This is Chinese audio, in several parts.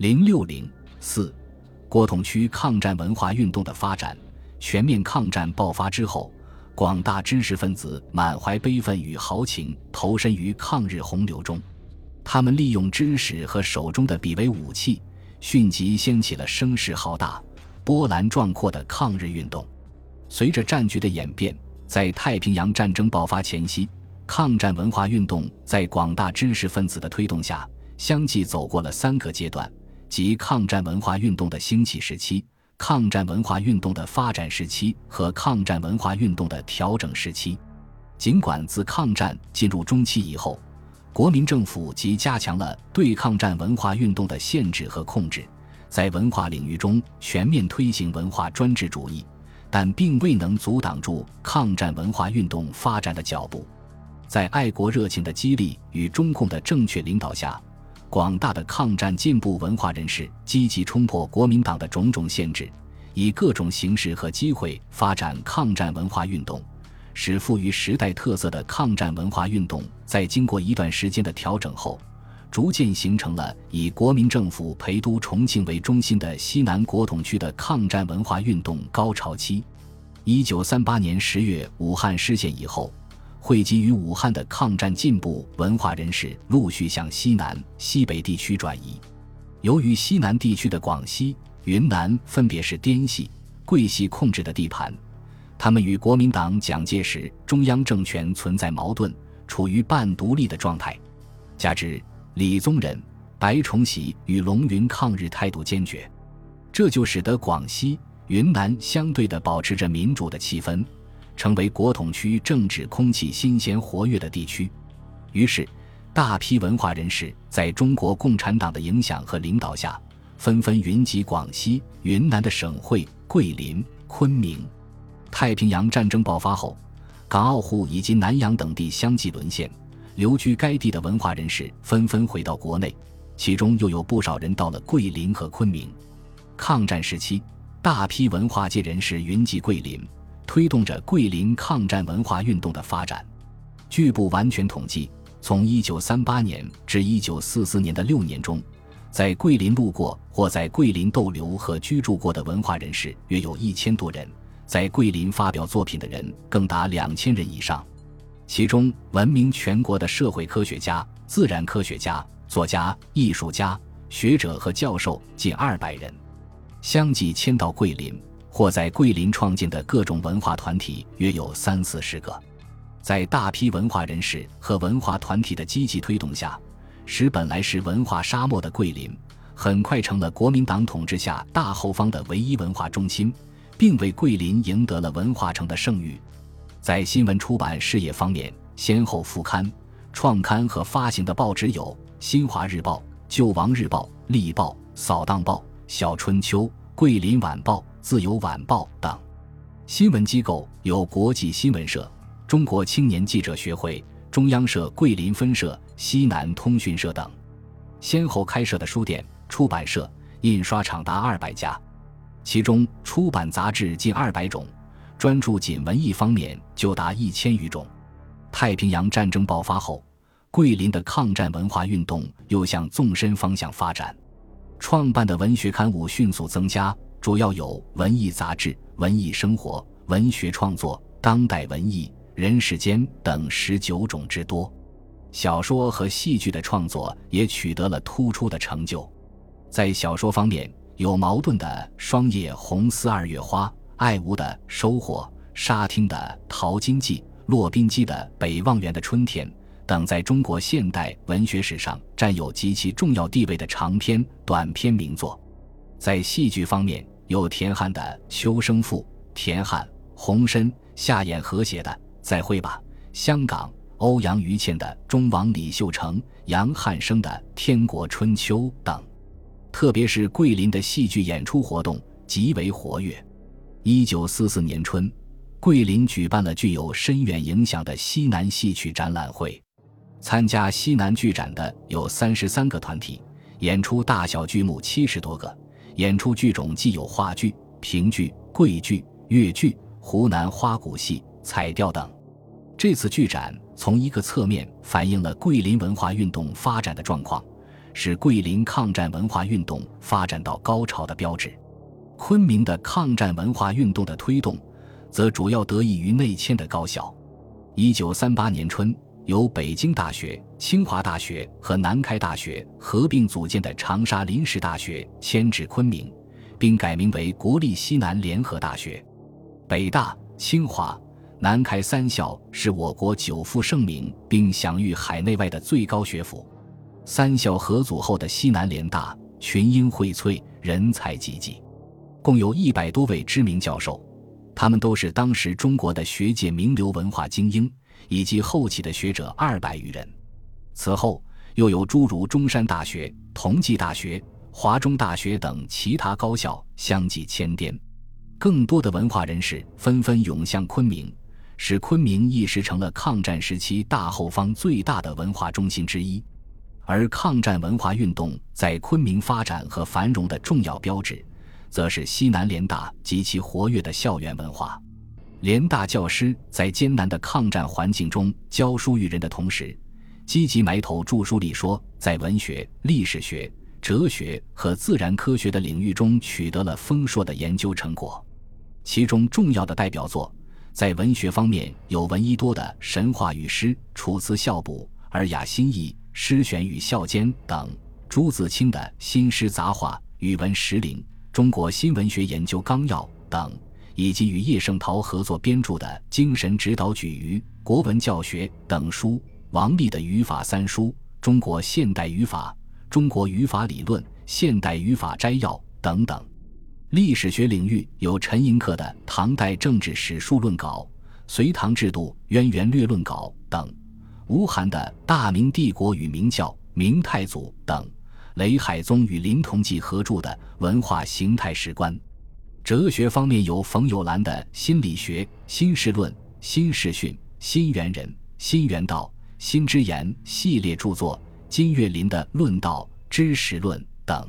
零六零四，国统区抗战文化运动的发展。全面抗战爆发之后，广大知识分子满怀悲愤与豪情，投身于抗日洪流中。他们利用知识和手中的笔为武器，迅即掀起了声势浩大、波澜壮阔的抗日运动。随着战局的演变，在太平洋战争爆发前夕，抗战文化运动在广大知识分子的推动下，相继走过了三个阶段。即抗战文化运动的兴起时期、抗战文化运动的发展时期和抗战文化运动的调整时期。尽管自抗战进入中期以后，国民政府即加强了对抗战文化运动的限制和控制，在文化领域中全面推行文化专制主义，但并未能阻挡住抗战文化运动发展的脚步。在爱国热情的激励与中共的正确领导下。广大的抗战进步文化人士积极冲破国民党的种种限制，以各种形式和机会发展抗战文化运动，使富于时代特色的抗战文化运动在经过一段时间的调整后，逐渐形成了以国民政府陪都重庆为中心的西南国统区的抗战文化运动高潮期。一九三八年十月，武汉失陷以后。汇集于武汉的抗战进步文化人士陆续向西南、西北地区转移。由于西南地区的广西、云南分别是滇系、桂系控制的地盘，他们与国民党蒋介石中央政权存在矛盾，处于半独立的状态。加之李宗仁、白崇禧与龙云抗日态度坚决，这就使得广西、云南相对的保持着民主的气氛。成为国统区政治空气新鲜活跃的地区，于是，大批文化人士在中国共产党的影响和领导下，纷纷云集广西、云南的省会桂林、昆明。太平洋战争爆发后，港澳沪以及南洋等地相继沦陷，留居该地的文化人士纷纷回到国内，其中又有不少人到了桂林和昆明。抗战时期，大批文化界人士云集桂林。推动着桂林抗战文化运动的发展。据不完全统计，从1938年至1944年的六年中，在桂林路过或在桂林逗留和居住过的文化人士约有一千多人，在桂林发表作品的人更达两千人以上。其中，闻名全国的社会科学家、自然科学家、作家、艺术家、学者和教授近二百人，相继迁到桂林。或在桂林创建的各种文化团体约有三四十个，在大批文化人士和文化团体的积极推动下，使本来是文化沙漠的桂林，很快成了国民党统治下大后方的唯一文化中心，并为桂林赢得了文化城的盛誉。在新闻出版事业方面，先后副刊、创刊和发行的报纸有《新华日报》《救亡日报》《力报》《扫荡报》《小春秋》《桂林晚报》。自由晚报等新闻机构有国际新闻社、中国青年记者学会、中央社桂林分社、西南通讯社等，先后开设的书店、出版社、印刷厂达二百家，其中出版杂志近二百种，专注仅文艺方面就达一千余种。太平洋战争爆发后，桂林的抗战文化运动又向纵深方向发展，创办的文学刊物迅速增加。主要有文艺杂志、文艺生活、文学创作、当代文艺、人世间等十九种之多。小说和戏剧的创作也取得了突出的成就。在小说方面，有矛盾的《霜叶红丝二月花》，爱吾的《收获》，沙汀的《淘金记》，骆宾基的《北望园的春天》等，在中国现代文学史上占有极其重要地位的长篇、短篇名作。在戏剧方面，有田汉的《秋声赋》，田汉、洪深、夏衍合写的《再会吧，香港》，欧阳予倩的《忠王李秀成》，杨汉生的《天国春秋》等。特别是桂林的戏剧演出活动极为活跃。一九四四年春，桂林举办了具有深远影响的西南戏曲展览会，参加西南剧展的有三十三个团体，演出大小剧目七十多个。演出剧种既有话剧、评剧、桂剧、越剧、湖南花鼓戏、彩调等。这次剧展从一个侧面反映了桂林文化运动发展的状况，是桂林抗战文化运动发展到高潮的标志。昆明的抗战文化运动的推动，则主要得益于内迁的高校。一九三八年春，由北京大学、清华大学和南开大学合并组建的长沙临时大学迁至昆明，并改名为国立西南联合大学。北大、清华、南开三校是我国久负盛名并享誉海内外的最高学府。三校合组后的西南联大，群英荟萃，人才济济，共有一百多位知名教授。他们都是当时中国的学界名流、文化精英，以及后起的学者二百余人。此后，又有诸如中山大学、同济大学、华中大学等其他高校相继迁滇，更多的文化人士纷纷涌向昆明，使昆明一时成了抗战时期大后方最大的文化中心之一。而抗战文化运动在昆明发展和繁荣的重要标志。则是西南联大及其活跃的校园文化。联大教师在艰难的抗战环境中教书育人的同时，积极埋头著书立说，在文学、历史学、哲学和自然科学的领域中取得了丰硕的研究成果。其中重要的代表作，在文学方面有闻一多的《神话与诗》《楚辞校补》《尔雅新义》《诗选与校监》等，朱自清的《新诗杂话》《语文石林》。中国新文学研究纲要等，以及与叶圣陶合作编著的《精神指导举隅》《国文教学》等书，王立的语法三书《中国现代语法》《中国语法理论》《现代语法摘要》等等。历史学领域有陈寅恪的《唐代政治史书论稿》《隋唐制度渊源略论稿》等，吴晗的《大明帝国与明教明太祖》等。雷海宗与林同济合著的《文化形态史观》，哲学方面有冯友兰的《心理学新事论》《新事训》《新元人》《新元道》《新之言》系列著作，金岳霖的《论道》《知识论》等。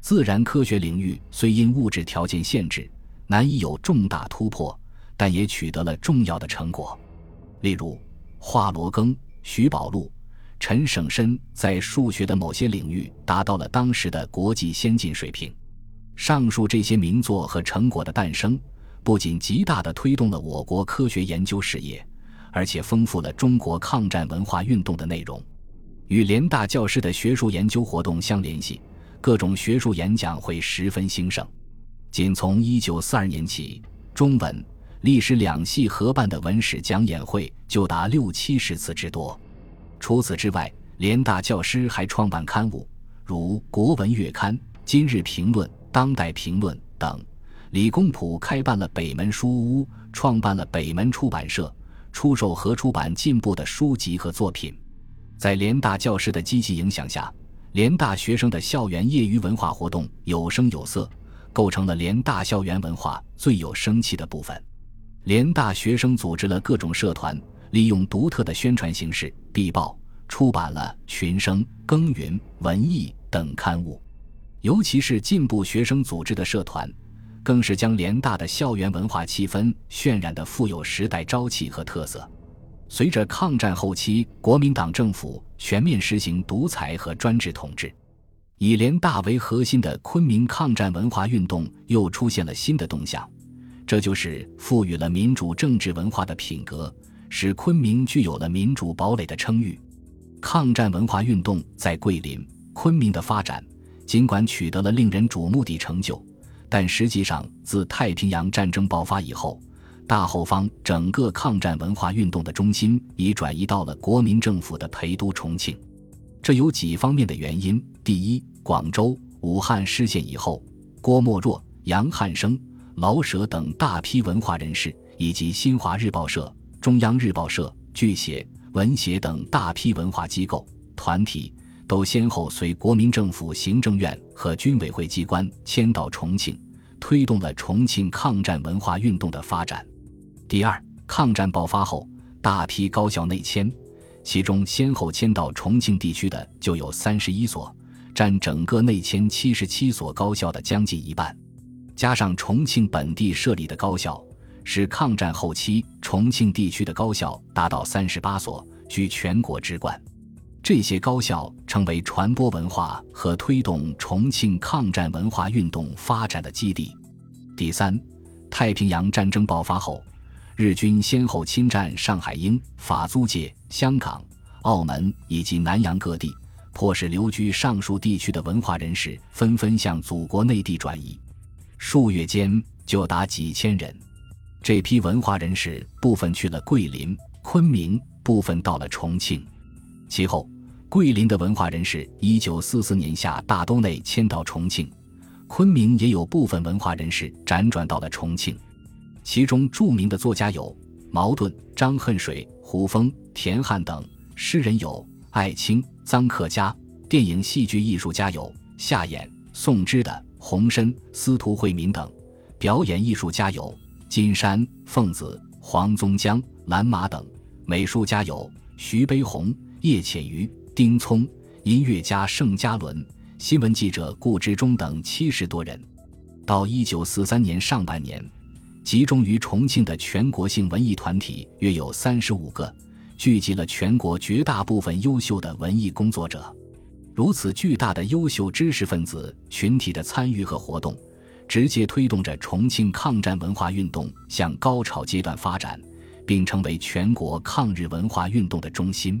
自然科学领域虽因物质条件限制，难以有重大突破，但也取得了重要的成果，例如华罗庚、徐宝路。陈省身在数学的某些领域达到了当时的国际先进水平。上述这些名作和成果的诞生，不仅极大地推动了我国科学研究事业，而且丰富了中国抗战文化运动的内容。与联大教师的学术研究活动相联系，各种学术演讲会十分兴盛。仅从1942年起，中文、历史两系合办的文史讲演会就达六七十次之多。除此之外，联大教师还创办刊物，如《国文月刊》《今日评论》《当代评论》等。李公朴开办了北门书屋，创办了北门出版社，出售和出版进步的书籍和作品。在联大教师的积极影响下，联大学生的校园业余文化活动有声有色，构成了联大校园文化最有生气的部分。联大学生组织了各种社团。利用独特的宣传形式，必报出版了《群生》《耕耘》《文艺》等刊物，尤其是进步学生组织的社团，更是将联大的校园文化气氛渲染得富有时代朝气和特色。随着抗战后期国民党政府全面实行独裁和专制统治，以联大为核心的昆明抗战文化运动又出现了新的动向，这就是赋予了民主政治文化的品格。使昆明具有了民主堡垒的称誉。抗战文化运动在桂林、昆明的发展，尽管取得了令人瞩目的成就，但实际上自太平洋战争爆发以后，大后方整个抗战文化运动的中心已转移到了国民政府的陪都重庆。这有几方面的原因：第一，广州、武汉失陷以后，郭沫若、杨汉生、老舍等大批文化人士，以及新华日报社。中央日报社、剧协、文协等大批文化机构、团体都先后随国民政府行政院和军委会机关迁到重庆，推动了重庆抗战文化运动的发展。第二，抗战爆发后，大批高校内迁，其中先后迁到重庆地区的就有三十一所，占整个内迁七十七所高校的将近一半，加上重庆本地设立的高校。使抗战后期重庆地区的高校达到三十八所，居全国之冠。这些高校成为传播文化和推动重庆抗战文化运动发展的基地。第三，太平洋战争爆发后，日军先后侵占上海、英法租界、香港、澳门以及南洋各地，迫使留居上述地区的文化人士纷纷向祖国内地转移，数月间就达几千人。这批文化人士部分去了桂林、昆明，部分到了重庆。其后，桂林的文化人士一九四四年夏大都内迁到重庆。昆明也有部分文化人士辗转到了重庆，其中著名的作家有茅盾、张恨水、胡风、田汉等；诗人有艾青、臧克家；电影戏剧艺术家有夏衍、宋之的、洪深、司徒惠民等；表演艺术家有金山、凤子、黄宗江、蓝马等；美术家有徐悲鸿、叶浅予、丁聪；音乐家盛嘉伦。新闻记者顾之忠等七十多人，到一九四三年上半年，集中于重庆的全国性文艺团体约有三十五个，聚集了全国绝大部分优秀的文艺工作者。如此巨大的优秀知识分子群体的参与和活动，直接推动着重庆抗战文化运动向高潮阶段发展，并成为全国抗日文化运动的中心。